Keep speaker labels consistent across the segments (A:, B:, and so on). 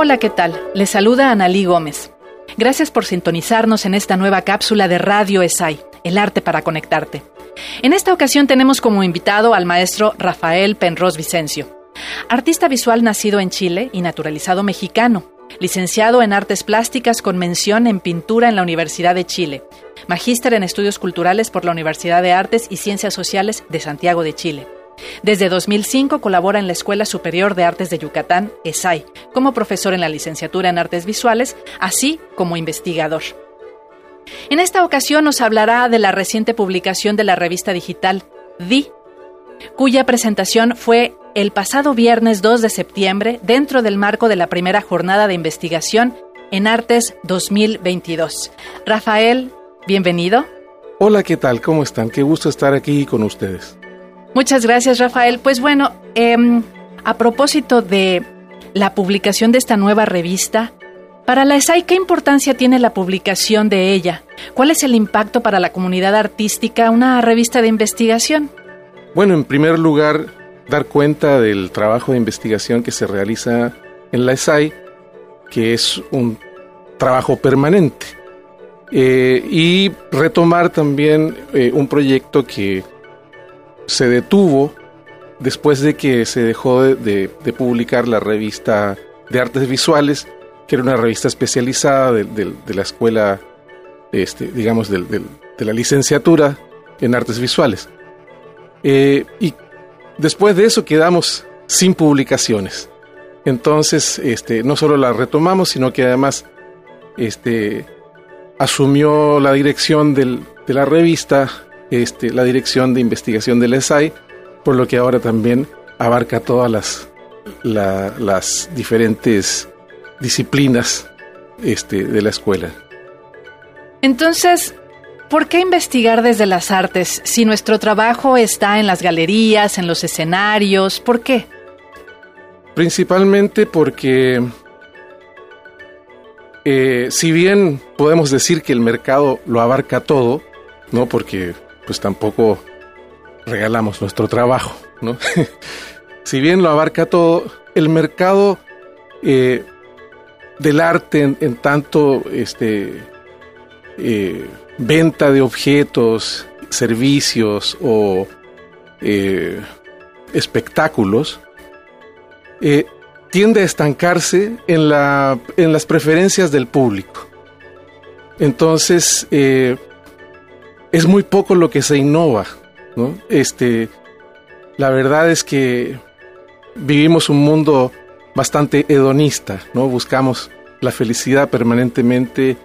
A: Hola, ¿qué tal? Les saluda Analí Gómez. Gracias por sintonizarnos en esta nueva cápsula de Radio ESAI, el arte para conectarte. En esta ocasión tenemos como invitado al maestro Rafael Penros Vicencio, artista visual nacido en Chile y naturalizado mexicano, licenciado en artes plásticas con mención en pintura en la Universidad de Chile, magíster en estudios culturales por la Universidad de Artes y Ciencias Sociales de Santiago de Chile desde 2005 colabora en la Escuela Superior de Artes de Yucatán, ESAI, como profesor en la licenciatura en Artes Visuales, así como investigador. En esta ocasión nos hablará de la reciente publicación de la revista digital DI, cuya presentación fue el pasado viernes 2 de septiembre dentro del marco de la primera jornada de investigación en Artes 2022. Rafael, bienvenido.
B: Hola, ¿qué tal? ¿Cómo están? Qué gusto estar aquí con ustedes.
A: Muchas gracias, Rafael. Pues bueno, em, a propósito de la publicación de esta nueva revista, para la ESAI, ¿qué importancia tiene la publicación de ella? ¿Cuál es el impacto para la comunidad artística una revista de investigación?
B: Bueno, en primer lugar, dar cuenta del trabajo de investigación que se realiza en la ESAI, que es un trabajo permanente. Eh, y retomar también eh, un proyecto que se detuvo después de que se dejó de, publicar la revista de artes visuales, que era una revista especializada de, la escuela, este, digamos, de la licenciatura en artes visuales. Eh, y después de eso quedamos sin publicaciones. Entonces, este, no solo la retomamos, sino que además este, asumió la dirección de la revista este, la dirección de investigación del ESAI, por lo que ahora también abarca todas las, las diferentes disciplinas este, de la escuela.
A: Entonces, ¿por qué investigar desde las artes si nuestro trabajo está en las galerías, en los escenarios? ¿Por qué?
B: Principalmente porque eh, si bien podemos decir que el mercado lo abarca todo, ¿no? Porque pues tampoco regalamos nuestro trabajo, ¿no? si bien lo abarca todo, el mercado eh, del arte en, tanto este, eh, venta de objetos, servicios o eh, espectáculos, tiende a estancarse en, la, en las preferencias del público. Entonces, es muy poco lo que se innova, ¿no? Este, la verdad es que vivimos un mundo bastante hedonista, ¿no? Buscamos la felicidad permanentemente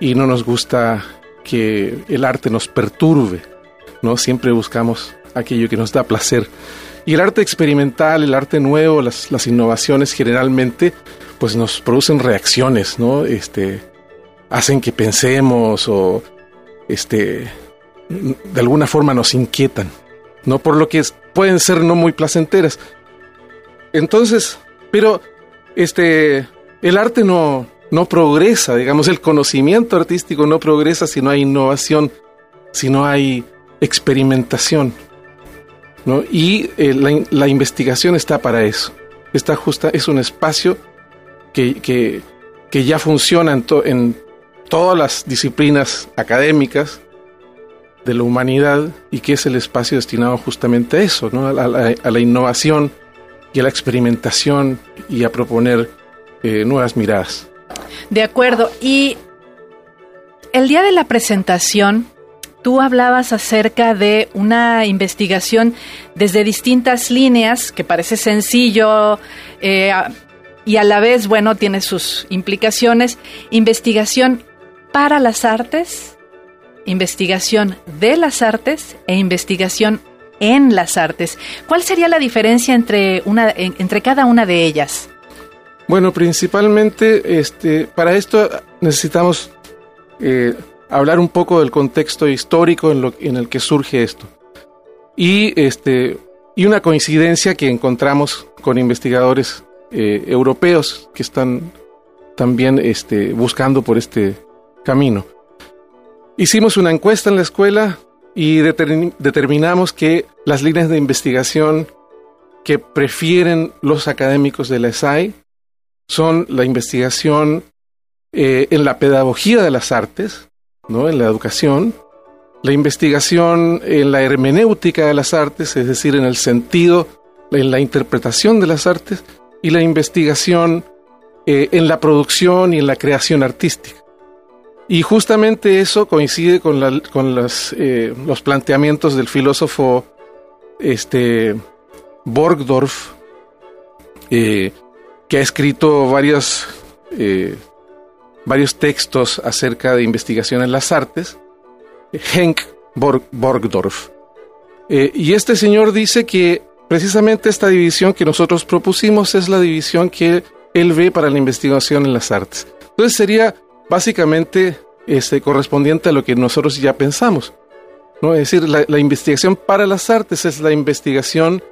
B: y no nos gusta que el arte nos perturbe, ¿no? Siempre buscamos aquello que nos da placer. Y el arte experimental, el arte nuevo, las, las innovaciones generalmente, pues nos producen reacciones, ¿no? Este, hacen que pensemos o este, de alguna forma nos inquietan, ¿no? Por lo que pueden ser no muy placenteras. Entonces, pero este, el arte no, no progresa, digamos, el conocimiento artístico no progresa si no hay innovación, si no hay experimentación, ¿no? Y eh, la, investigación está para eso. Está justa, es un espacio que, que, que ya funciona en, en todas las disciplinas académicas de la humanidad y que es el espacio destinado justamente a eso, ¿no? a, la, innovación y a la experimentación y a proponer eh, nuevas miradas.
A: De acuerdo. Y el día de la presentación, tú hablabas acerca de una investigación desde distintas líneas, que parece sencillo eh, y a la vez, bueno, tiene sus implicaciones. Investigación para las artes, investigación de las artes e investigación en las artes. ¿Cuál sería la diferencia entre, una, entre cada una de ellas?
B: Bueno, principalmente este, para esto necesitamos eh, hablar un poco del contexto histórico en, lo, en el que surge esto. Y, este, y una coincidencia que encontramos con investigadores eh, europeos que están también este, buscando por este camino. Hicimos una encuesta en la escuela y determinamos que las líneas de investigación que prefieren los académicos de la ESAI son la investigación eh, en la pedagogía de las artes, ¿no? en la educación, la investigación en la hermenéutica de las artes, es decir, en el sentido, en la interpretación de las artes, y la investigación eh, en la producción y en la creación artística. Y justamente eso coincide con, eh, los planteamientos del filósofo este, Borgdorf, que ha escrito varios, eh, varios textos acerca de investigación en las artes, Henk Borgdorf. Eh, y este señor dice que precisamente esta división que nosotros propusimos es la división que él ve para la investigación en las artes. Entonces sería básicamente este, correspondiente a lo que nosotros ya pensamos. ¿no? Es decir, la investigación para las artes es la investigación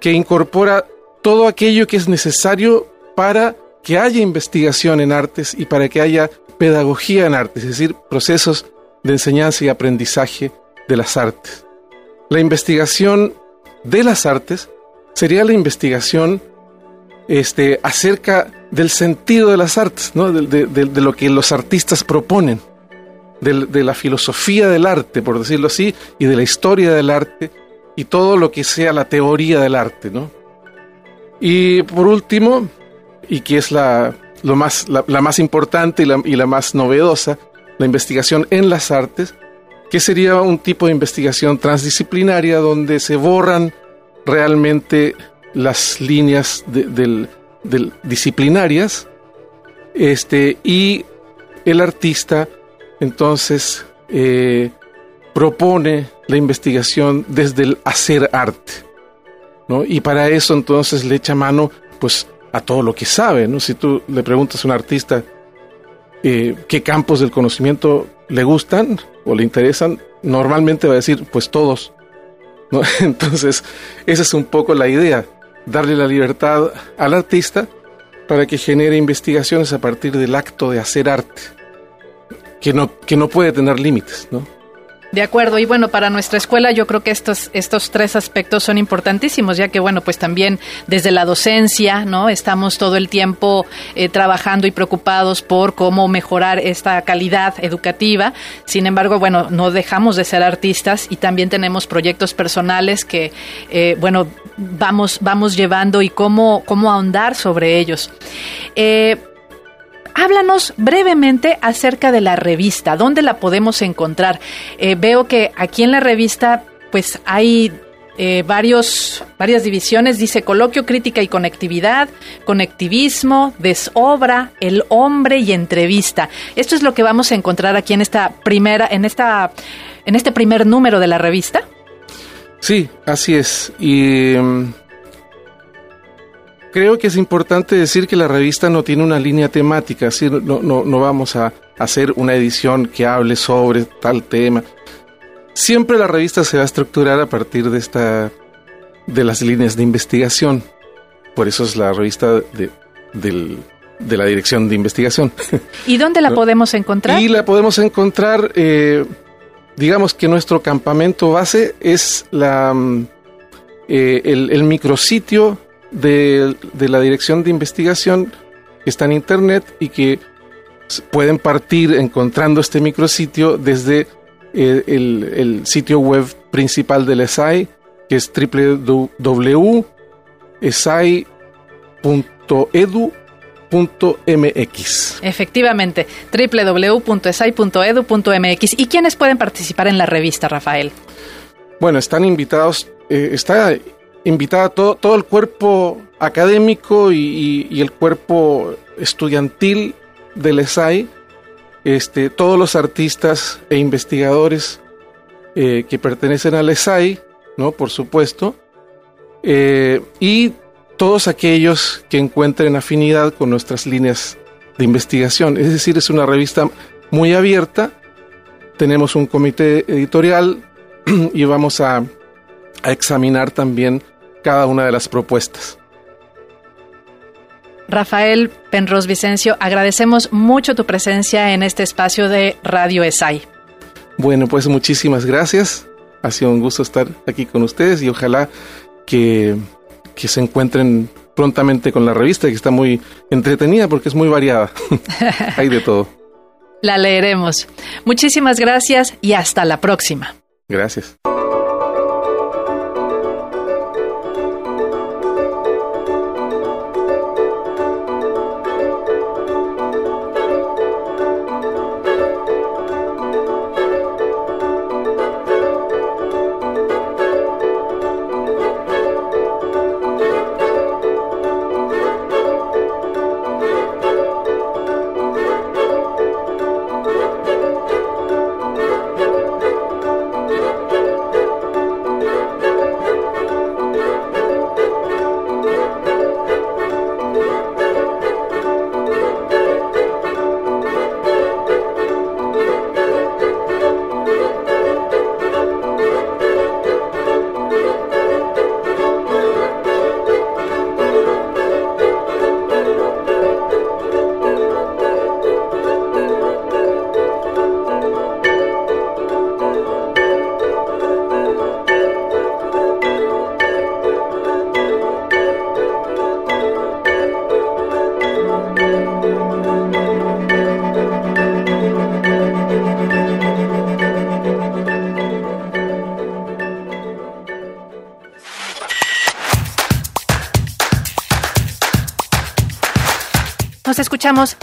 B: que incorpora todo aquello que es necesario para que haya investigación en artes y para que haya pedagogía en artes, es decir, procesos de enseñanza y aprendizaje de las artes. La investigación de las artes sería la investigación este, acerca del sentido de las artes, ¿no? de, lo que los artistas proponen, de, la filosofía del arte, por decirlo así, y de la historia del arte, y todo lo que sea la teoría del arte. ¿no? Y por último, y que es la, lo más, la, más importante y la, y la más novedosa, la investigación en las artes, que sería un tipo de investigación transdisciplinaria donde se borran realmente las líneas del, disciplinarias este, y el artista entonces eh, propone la investigación desde el hacer arte. ¿no? Y para eso entonces le echa mano pues a todo lo que sabe, ¿no? Si tú le preguntas a un artista eh, qué campos del conocimiento le gustan o le interesan, normalmente va a decir, pues todos. ¿no? Entonces, esa es un poco la idea, darle la libertad al artista para que genere investigaciones a partir del acto de hacer arte, que no, que no puede tener límites, ¿no?
A: De acuerdo, y bueno, para nuestra escuela yo creo que estos, estos tres aspectos son importantísimos, ya que bueno, pues también desde la docencia, ¿no? Estamos todo el tiempo eh, trabajando y preocupados por cómo mejorar esta calidad educativa. Sin embargo, bueno, no dejamos de ser artistas y también tenemos proyectos personales que, eh, bueno, vamos, vamos llevando y cómo, cómo ahondar sobre ellos. Eh, háblanos brevemente acerca de la revista, ¿dónde la podemos encontrar? Eh, veo que aquí en la revista pues hay eh, varios, varias divisiones, dice coloquio, crítica y conectividad, conectivismo, desobra, el hombre y entrevista. Esto es lo que vamos a encontrar aquí en esta primera, en esta, en este primer número de la revista.
B: Sí, así es. Y mm, creo que es importante decir que la revista no tiene una línea temática, no, no, no vamos a hacer una edición que hable sobre tal tema. Siempre la revista se va a estructurar a partir de esta de las líneas de investigación. Por eso es la revista de, de la dirección de investigación.
A: ¿Y dónde la podemos encontrar?
B: Y la podemos encontrar, eh, digamos que nuestro campamento base es la, mm, eh, el, el micrositio de, la dirección de investigación que está en Internet y que pueden partir encontrando este micrositio desde eh, el, sitio web principal del ESAI, que es www.esai.edu.mx.
A: Efectivamente, www.esai.edu.mx. ¿Y quiénes pueden participar en la revista, Rafael?
B: Bueno, están invitados, eh, está invitada todo, todo el cuerpo académico y, el cuerpo estudiantil del ESAI, este, todos los artistas e investigadores eh, que pertenecen al ESAI ¿no? Por supuesto. Eh, y todos aquellos que encuentren afinidad con nuestras líneas de investigación. Es decir, es una revista muy abierta. Tenemos un comité editorial y vamos a, a examinar también cada una de las propuestas.
A: Rafael Penros Vicencio, agradecemos mucho tu presencia en este espacio de Radio ESAI.
B: Bueno, pues muchísimas gracias. Ha sido un gusto estar aquí con ustedes y ojalá que, que se encuentren prontamente con la revista, que está muy entretenida porque es muy variada. Hay de todo.
A: La leeremos. Muchísimas gracias y hasta la próxima.
B: Gracias.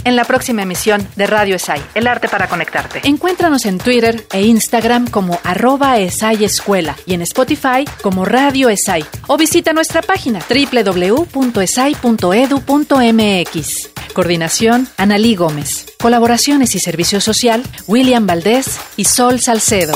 A: En la próxima emisión de Radio ESAI, El Arte para Conectarte. Encuéntranos en Twitter e Instagram como arroba ESAI Escuela y en Spotify como Radio ESAI o visita nuestra página www.esai.edu.mx. Coordinación, Analí Gómez. Colaboraciones y Servicio Social, William Valdés y Sol Salcedo.